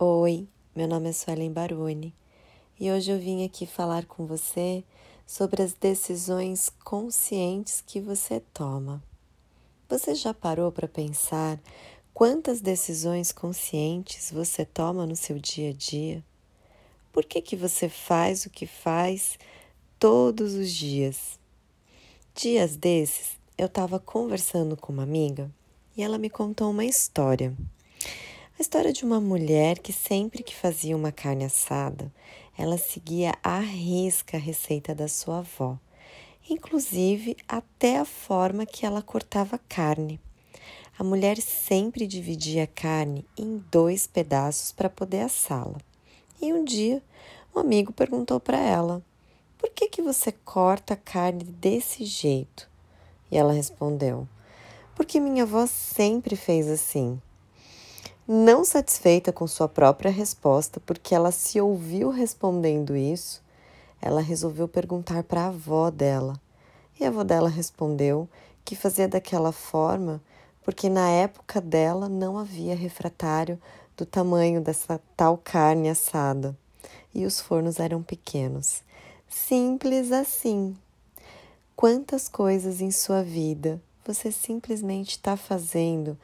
Oi, meu nome é Suelen Baroni e hoje eu vim aqui falar com você sobre as decisões conscientes que você toma. Você já parou para pensar quantas decisões conscientes você toma no seu dia a dia? Por que, que você faz o que faz todos os dias? Dias desses, eu estava conversando com uma amiga e ela me contou uma história. A história de uma mulher que sempre que fazia uma carne assada, ela seguia à risca a receita da sua avó, inclusive até a forma que ela cortava a carne. A mulher sempre dividia a carne em dois pedaços para poder assá-la. E um dia, um amigo perguntou para ela: Por que, que você corta a carne desse jeito? E ela respondeu: Porque minha avó sempre fez assim. Não satisfeita com sua própria resposta, porque ela se ouviu respondendo isso, ela resolveu perguntar para a avó dela. E a avó dela respondeu que fazia daquela forma porque na época dela não havia refratário do tamanho dessa tal carne assada e os fornos eram pequenos. Simples assim. Quantas coisas em sua vida você simplesmente está fazendo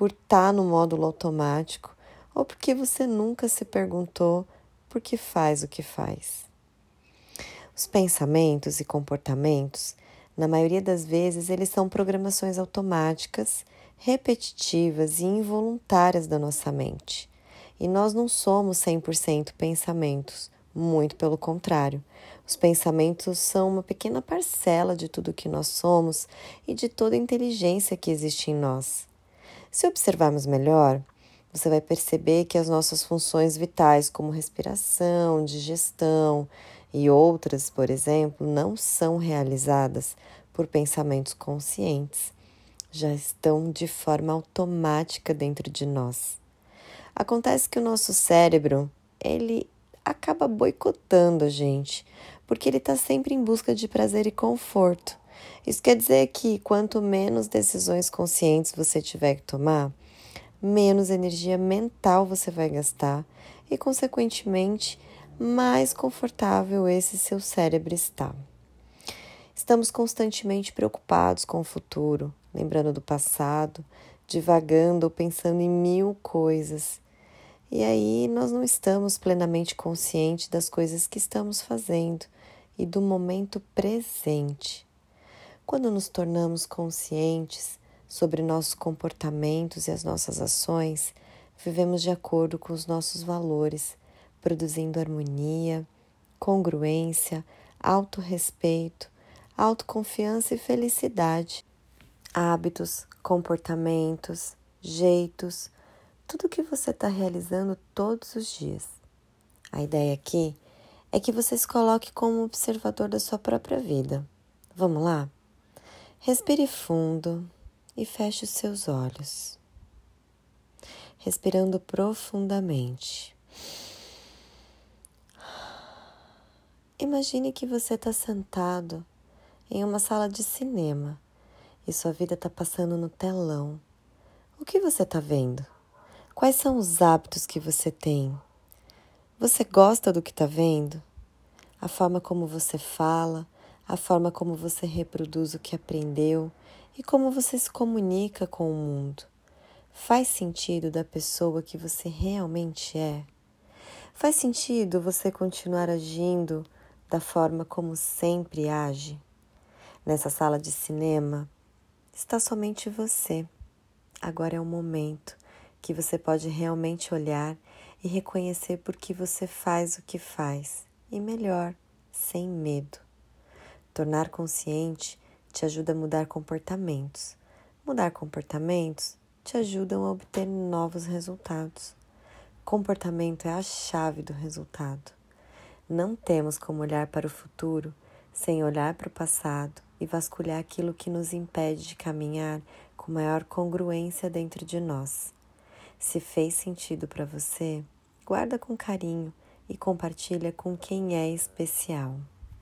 por estar tá no módulo automático ou porque você nunca se perguntou por que faz o que faz. Os pensamentos e comportamentos, na maioria das vezes, eles são programações automáticas, repetitivas e involuntárias da nossa mente. E nós não somos 100% pensamentos, muito pelo contrário. Os pensamentos são uma pequena parcela de tudo que nós somos e de toda a inteligência que existe em nós. Se observarmos melhor, você vai perceber que as nossas funções vitais, como respiração, digestão e outras, por exemplo, não são realizadas por pensamentos conscientes, já estão de forma automática dentro de nós. Acontece que o nosso cérebro, ele acaba boicotando a gente, porque ele está sempre em busca de prazer e conforto. Isso quer dizer que quanto menos decisões conscientes você tiver que tomar, menos energia mental você vai gastar e, consequentemente, mais confortável esse seu cérebro está. Estamos constantemente preocupados com o futuro, lembrando do passado, divagando ou pensando em mil coisas. E aí nós não estamos plenamente conscientes das coisas que estamos fazendo e do momento presente. Quando nos tornamos conscientes sobre nossos comportamentos e as nossas ações, vivemos de acordo com os nossos valores, produzindo harmonia, congruência, autorrespeito, autoconfiança e felicidade. Hábitos, comportamentos, jeitos, tudo que você está realizando todos os dias. A ideia aqui é que você se coloque como observador da sua própria vida. Vamos lá? Respire fundo e feche os seus olhos. Respirando profundamente. Imagine que você está sentado em uma sala de cinema e sua vida está passando no telão. O que você está vendo? Quais são os hábitos que você tem? Você gosta do que está vendo? A forma como você fala, a forma como você reproduz o que aprendeu e como você se comunica com o mundo. Faz sentido da pessoa que você realmente é? Faz sentido você continuar agindo da forma como sempre age? Nessa sala de cinema está somente você. Agora é o momento que você pode realmente olhar e reconhecer por que você faz o que faz, e melhor, sem medo. Tornar consciente te ajuda a mudar comportamentos. Mudar comportamentos te ajudam a obter novos resultados. Comportamento é a chave do resultado. Não temos como olhar para o futuro sem olhar para o passado e vasculhar aquilo que nos impede de caminhar com maior congruência dentro de nós. Se fez sentido para você, guarda com carinho e compartilha com quem é especial.